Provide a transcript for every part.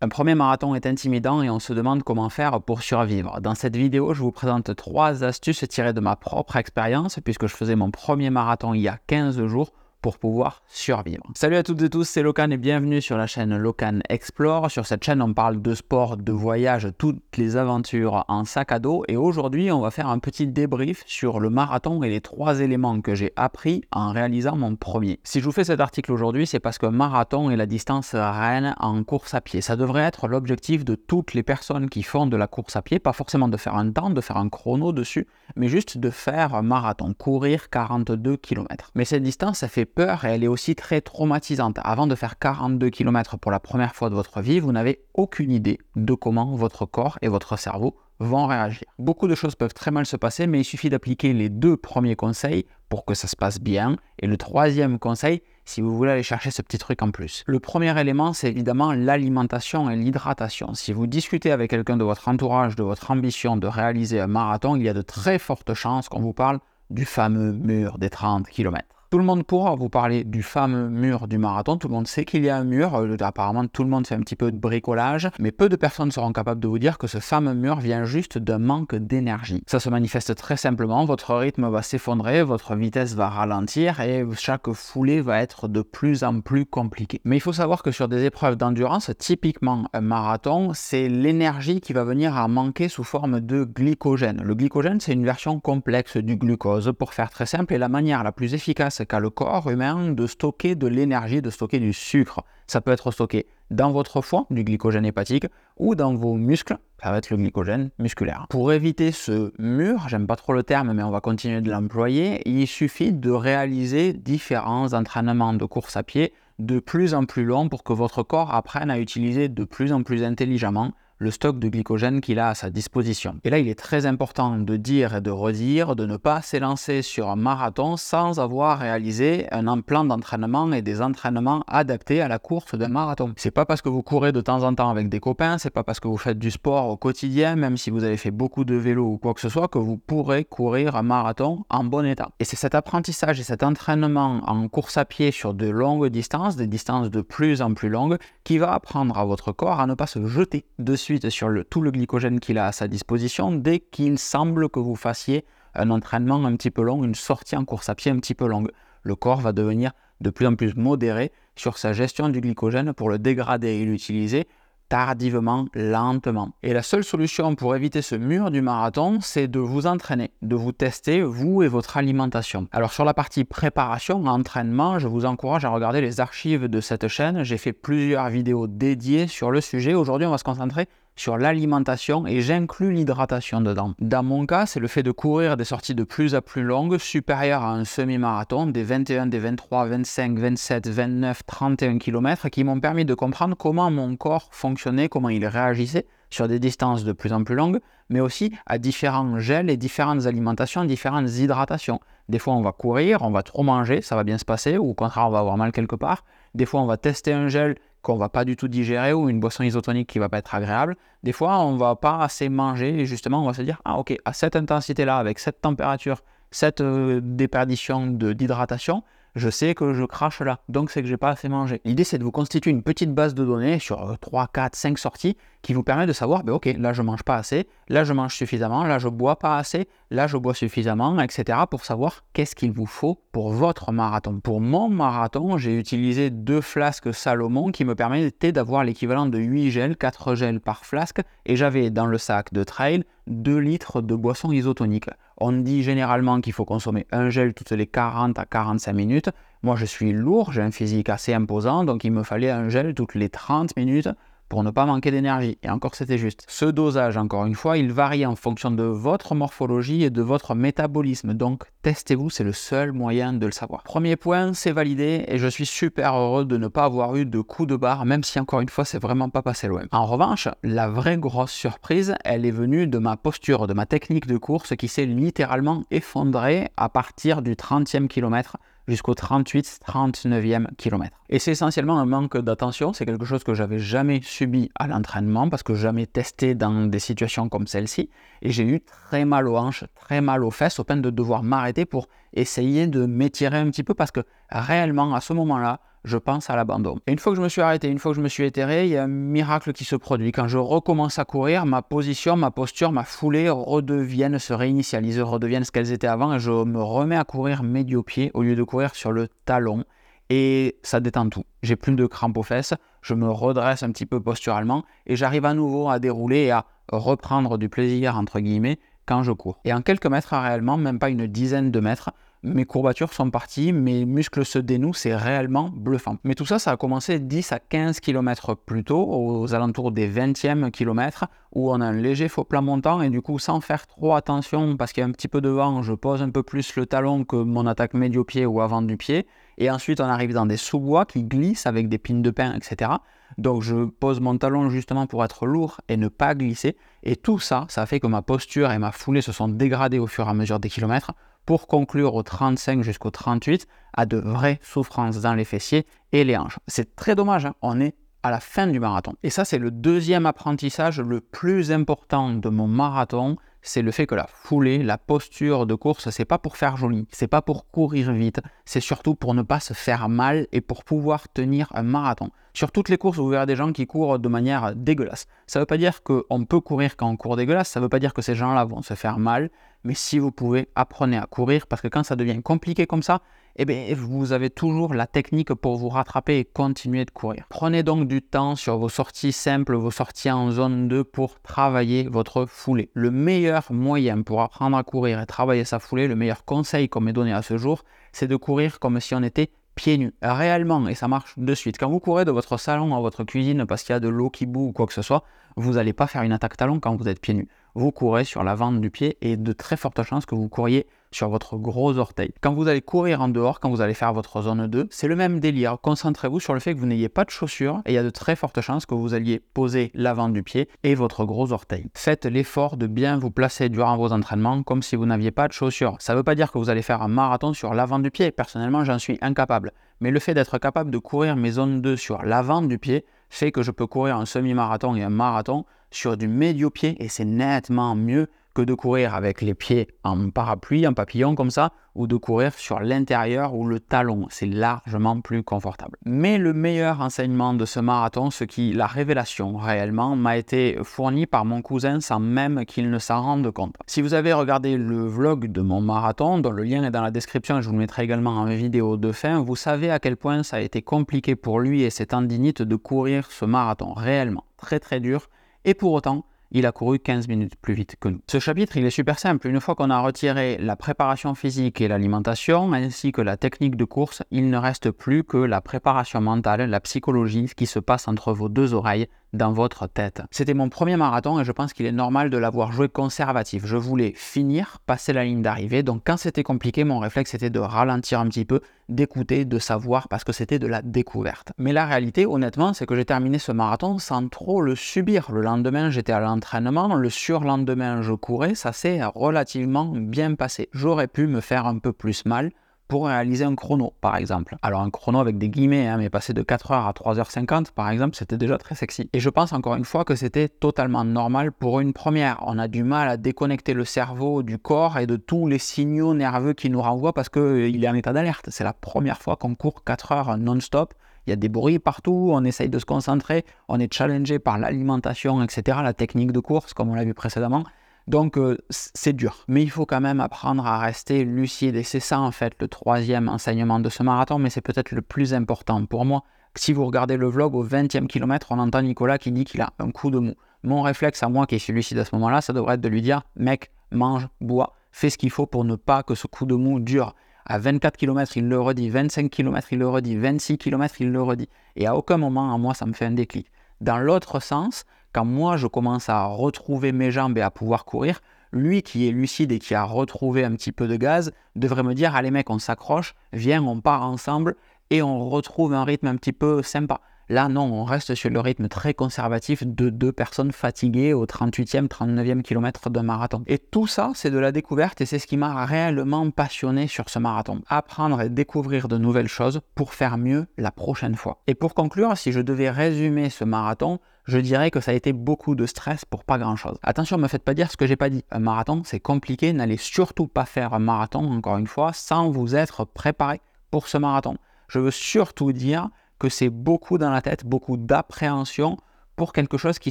Un premier marathon est intimidant et on se demande comment faire pour survivre. Dans cette vidéo, je vous présente trois astuces tirées de ma propre expérience puisque je faisais mon premier marathon il y a 15 jours pour pouvoir survivre. Salut à toutes et tous, c'est Locan et bienvenue sur la chaîne Locan Explore. Sur cette chaîne, on parle de sport, de voyage, toutes les aventures en sac à dos. Et aujourd'hui, on va faire un petit débrief sur le marathon et les trois éléments que j'ai appris en réalisant mon premier. Si je vous fais cet article aujourd'hui, c'est parce que marathon est la distance reine en course à pied. Ça devrait être l'objectif de toutes les personnes qui font de la course à pied, pas forcément de faire un temps, de faire un chrono dessus, mais juste de faire marathon, courir 42 km. Mais cette distance, ça fait et elle est aussi très traumatisante. Avant de faire 42 km pour la première fois de votre vie, vous n'avez aucune idée de comment votre corps et votre cerveau vont réagir. Beaucoup de choses peuvent très mal se passer, mais il suffit d'appliquer les deux premiers conseils pour que ça se passe bien. Et le troisième conseil, si vous voulez aller chercher ce petit truc en plus. Le premier élément, c'est évidemment l'alimentation et l'hydratation. Si vous discutez avec quelqu'un de votre entourage, de votre ambition de réaliser un marathon, il y a de très fortes chances qu'on vous parle du fameux mur des 30 km. Tout le monde pourra vous parler du fameux mur du marathon. Tout le monde sait qu'il y a un mur. Euh, apparemment, tout le monde fait un petit peu de bricolage. Mais peu de personnes seront capables de vous dire que ce fameux mur vient juste d'un manque d'énergie. Ça se manifeste très simplement. Votre rythme va s'effondrer, votre vitesse va ralentir et chaque foulée va être de plus en plus compliquée. Mais il faut savoir que sur des épreuves d'endurance, typiquement un marathon, c'est l'énergie qui va venir à manquer sous forme de glycogène. Le glycogène, c'est une version complexe du glucose, pour faire très simple, et la manière la plus efficace qu'a le corps humain de stocker de l'énergie, de stocker du sucre. Ça peut être stocké dans votre foie, du glycogène hépatique, ou dans vos muscles, ça va être le glycogène musculaire. Pour éviter ce mur, j'aime pas trop le terme, mais on va continuer de l'employer, il suffit de réaliser différents entraînements de course à pied de plus en plus longs pour que votre corps apprenne à utiliser de plus en plus intelligemment le stock de glycogène qu'il a à sa disposition. Et là, il est très important de dire et de redire, de ne pas s'élancer sur un marathon sans avoir réalisé un plan d'entraînement et des entraînements adaptés à la course d'un marathon. C'est pas parce que vous courez de temps en temps avec des copains, c'est pas parce que vous faites du sport au quotidien, même si vous avez fait beaucoup de vélo ou quoi que ce soit, que vous pourrez courir un marathon en bon état. Et c'est cet apprentissage et cet entraînement en course à pied sur de longues distances, des distances de plus en plus longues, qui va apprendre à votre corps à ne pas se jeter dessus sur tout le glycogène qu'il a à sa disposition dès qu'il semble que vous fassiez un entraînement un petit peu long, une sortie en course à pied un petit peu longue. Le corps va devenir de plus en plus modéré sur sa gestion du glycogène pour le dégrader et l'utiliser tardivement, lentement. Et la seule solution pour éviter ce mur du marathon, c'est de vous entraîner, de vous tester, vous et votre alimentation. Alors sur la partie préparation, entraînement, je vous encourage à regarder les archives de cette chaîne. J'ai fait plusieurs vidéos dédiées sur le sujet. Aujourd'hui, on va se concentrer sur l'alimentation et j'inclus l'hydratation dedans. Dans mon cas, c'est le fait de courir des sorties de plus à plus longues, supérieures à un semi-marathon, des 21, des 23, 25, 27, 29, 31 km, qui m'ont permis de comprendre comment mon corps fonctionnait, comment il réagissait sur des distances de plus en plus longues, mais aussi à différents gels et différentes alimentations, différentes hydratations. Des fois, on va courir, on va trop manger, ça va bien se passer, ou au contraire, on va avoir mal quelque part. Des fois, on va tester un gel qu'on va pas du tout digérer ou une boisson isotonique qui va pas être agréable. Des fois, on va pas assez manger et justement, on va se dire ah ok, à cette intensité-là, avec cette température, cette euh, déperdition d'hydratation, je sais que je crache là, donc c'est que j'ai pas assez mangé. L'idée c'est de vous constituer une petite base de données sur 3, 4, 5 sorties qui vous permet de savoir, ben, ok, là je mange pas assez, là je mange suffisamment, là je bois pas assez, là je bois suffisamment, etc. pour savoir qu'est-ce qu'il vous faut pour votre marathon. Pour mon marathon, j'ai utilisé deux flasques Salomon qui me permettaient d'avoir l'équivalent de 8 gels, 4 gels par flasque, et j'avais dans le sac de trail 2 litres de boisson isotonique. On dit généralement qu'il faut consommer un gel toutes les 40 à 45 minutes. Moi, je suis lourd, j'ai un physique assez imposant, donc il me fallait un gel toutes les 30 minutes pour ne pas manquer d'énergie. Et encore, c'était juste. Ce dosage, encore une fois, il varie en fonction de votre morphologie et de votre métabolisme. Donc, testez-vous, c'est le seul moyen de le savoir. Premier point, c'est validé et je suis super heureux de ne pas avoir eu de coup de barre, même si encore une fois, c'est vraiment pas passé loin. En revanche, la vraie grosse surprise, elle est venue de ma posture, de ma technique de course qui s'est littéralement effondrée à partir du 30e kilomètre jusqu'au 38-39e kilomètre. Et c'est essentiellement un manque d'attention, c'est quelque chose que j'avais jamais subi à l'entraînement parce que jamais testé dans des situations comme celle-ci. Et j'ai eu très mal aux hanches, très mal aux fesses, au point de devoir m'arrêter pour essayer de m'étirer un petit peu parce que réellement à ce moment-là, je pense à l'abandon. Et une fois que je me suis arrêté, une fois que je me suis éthéré, il y a un miracle qui se produit. Quand je recommence à courir, ma position, ma posture, ma foulée redeviennent, se réinitialisent, redeviennent ce qu'elles étaient avant et je me remets à courir médio-pied au lieu de courir sur le talon. Et ça détend tout. J'ai plus de crampes aux fesses, je me redresse un petit peu posturalement et j'arrive à nouveau à dérouler et à reprendre du plaisir, entre guillemets, quand je cours. Et en quelques mètres réellement, même pas une dizaine de mètres, mes courbatures sont parties, mes muscles se dénouent, c'est réellement bluffant. Mais tout ça, ça a commencé 10 à 15 km plus tôt, aux alentours des 20e kilomètres, où on a un léger faux plat montant, et du coup, sans faire trop attention, parce qu'il y a un petit peu de vent, je pose un peu plus le talon que mon attaque médio-pied ou avant du pied, et ensuite on arrive dans des sous-bois qui glissent avec des pines de pin, etc. Donc je pose mon talon justement pour être lourd et ne pas glisser, et tout ça, ça fait que ma posture et ma foulée se sont dégradées au fur et à mesure des kilomètres, pour conclure au 35 jusqu'au 38 à de vraies souffrances dans les fessiers et les hanches. C'est très dommage, hein. on est à la fin du marathon. Et ça, c'est le deuxième apprentissage le plus important de mon marathon, c'est le fait que la foulée, la posture de course, c'est pas pour faire joli, c'est pas pour courir vite, c'est surtout pour ne pas se faire mal et pour pouvoir tenir un marathon. Sur toutes les courses, vous verrez des gens qui courent de manière dégueulasse. Ça ne veut pas dire qu'on peut courir quand on court dégueulasse, ça ne veut pas dire que ces gens-là vont se faire mal, mais si vous pouvez, apprenez à courir parce que quand ça devient compliqué comme ça, eh bien, vous avez toujours la technique pour vous rattraper et continuer de courir. Prenez donc du temps sur vos sorties simples, vos sorties en zone 2 pour travailler votre foulée. Le meilleur moyen pour apprendre à courir et travailler sa foulée, le meilleur conseil qu'on m'ait donné à ce jour, c'est de courir comme si on était pieds nus, réellement, et ça marche de suite. Quand vous courez de votre salon à votre cuisine parce qu'il y a de l'eau qui boue ou quoi que ce soit, vous n'allez pas faire une attaque talon quand vous êtes pieds nus. Vous courez sur la vente du pied et de très fortes chances que vous couriez sur votre gros orteil. Quand vous allez courir en dehors, quand vous allez faire votre zone 2, c'est le même délire. Concentrez-vous sur le fait que vous n'ayez pas de chaussures et il y a de très fortes chances que vous alliez poser l'avant du pied et votre gros orteil. Faites l'effort de bien vous placer durant vos entraînements comme si vous n'aviez pas de chaussures. Ça ne veut pas dire que vous allez faire un marathon sur l'avant du pied. Personnellement, j'en suis incapable. Mais le fait d'être capable de courir mes zones 2 sur l'avant du pied fait que je peux courir un semi-marathon et un marathon sur du médio-pied et c'est nettement mieux de courir avec les pieds en parapluie, en papillon comme ça, ou de courir sur l'intérieur ou le talon. C'est largement plus confortable. Mais le meilleur enseignement de ce marathon, ce qui, la révélation réellement, m'a été fourni par mon cousin sans même qu'il ne s'en rende compte. Si vous avez regardé le vlog de mon marathon, dont le lien est dans la description, je vous le mettrai également en vidéo de fin, vous savez à quel point ça a été compliqué pour lui et ses tendinites de courir ce marathon. Réellement, très très dur. Et pour autant, il a couru 15 minutes plus vite que nous. Ce chapitre, il est super simple. Une fois qu'on a retiré la préparation physique et l'alimentation, ainsi que la technique de course, il ne reste plus que la préparation mentale, la psychologie, ce qui se passe entre vos deux oreilles dans votre tête. C'était mon premier marathon et je pense qu'il est normal de l'avoir joué conservatif. Je voulais finir, passer la ligne d'arrivée. Donc quand c'était compliqué, mon réflexe était de ralentir un petit peu, d'écouter, de savoir parce que c'était de la découverte. Mais la réalité, honnêtement, c'est que j'ai terminé ce marathon sans trop le subir. Le lendemain, j'étais à l'entraînement, le surlendemain, je courais, ça s'est relativement bien passé. J'aurais pu me faire un peu plus mal pour réaliser un chrono, par exemple. Alors un chrono avec des guillemets, hein, mais passer de 4h à 3h50, par exemple, c'était déjà très sexy. Et je pense encore une fois que c'était totalement normal pour une première. On a du mal à déconnecter le cerveau du corps et de tous les signaux nerveux qui nous renvoient parce qu'il euh, est en état d'alerte. C'est la première fois qu'on court 4 heures non-stop. Il y a des bruits partout, on essaye de se concentrer, on est challengé par l'alimentation, etc., la technique de course, comme on l'a vu précédemment. Donc euh, c'est dur, mais il faut quand même apprendre à rester lucide. Et c'est ça en fait le troisième enseignement de ce marathon, mais c'est peut-être le plus important pour moi. Si vous regardez le vlog au 20e kilomètre, on entend Nicolas qui dit qu'il a un coup de mou. Mon réflexe à moi qui suis lucide à ce moment-là, ça devrait être de lui dire mec, mange, bois, fais ce qu'il faut pour ne pas que ce coup de mou dure. À 24 km, il le redit, 25 km, il le redit, 26 km, il le redit. Et à aucun moment, à moi, ça me fait un déclic. Dans l'autre sens, quand moi je commence à retrouver mes jambes et à pouvoir courir, lui qui est lucide et qui a retrouvé un petit peu de gaz devrait me dire allez mec on s'accroche, viens on part ensemble et on retrouve un rythme un petit peu sympa. Là, non, on reste sur le rythme très conservatif de deux personnes fatiguées au 38e, 39e kilomètre d'un marathon. Et tout ça, c'est de la découverte et c'est ce qui m'a réellement passionné sur ce marathon. Apprendre et découvrir de nouvelles choses pour faire mieux la prochaine fois. Et pour conclure, si je devais résumer ce marathon, je dirais que ça a été beaucoup de stress pour pas grand chose. Attention, ne me faites pas dire ce que j'ai pas dit. Un marathon, c'est compliqué. N'allez surtout pas faire un marathon, encore une fois, sans vous être préparé pour ce marathon. Je veux surtout dire que c'est beaucoup dans la tête, beaucoup d'appréhension pour quelque chose qui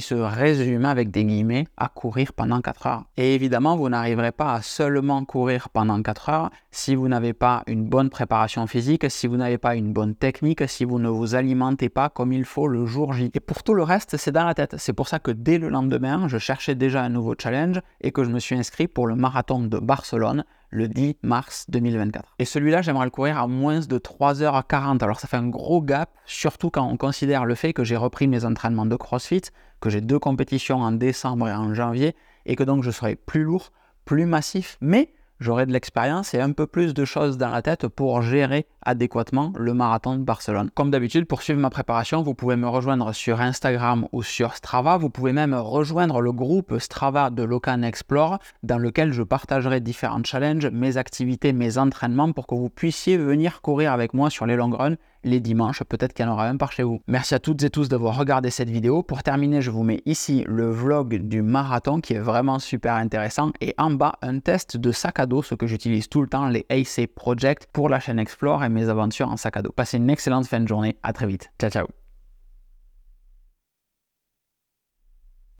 se résume avec des guillemets à courir pendant 4 heures. Et évidemment, vous n'arriverez pas à seulement courir pendant 4 heures si vous n'avez pas une bonne préparation physique, si vous n'avez pas une bonne technique, si vous ne vous alimentez pas comme il faut le jour J. Et pour tout le reste, c'est dans la tête. C'est pour ça que dès le lendemain, je cherchais déjà un nouveau challenge et que je me suis inscrit pour le marathon de Barcelone le 10 mars 2024. Et celui-là, j'aimerais le courir à moins de 3h40. Alors ça fait un gros gap, surtout quand on considère le fait que j'ai repris mes entraînements de CrossFit, que j'ai deux compétitions en décembre et en janvier, et que donc je serai plus lourd, plus massif, mais j'aurai de l'expérience et un peu plus de choses dans la tête pour gérer adéquatement le marathon de Barcelone. Comme d'habitude, pour suivre ma préparation, vous pouvez me rejoindre sur Instagram ou sur Strava. Vous pouvez même rejoindre le groupe Strava de Locan Explore dans lequel je partagerai différents challenges, mes activités, mes entraînements pour que vous puissiez venir courir avec moi sur les long runs les dimanches, peut-être qu'il y en aura un par chez vous. Merci à toutes et tous d'avoir regardé cette vidéo. Pour terminer, je vous mets ici le vlog du marathon qui est vraiment super intéressant et en bas un test de sac à dos, ce que j'utilise tout le temps, les AC Project pour la chaîne Explore et mes aventures en sac à dos. Passez une excellente fin de journée, à très vite. Ciao ciao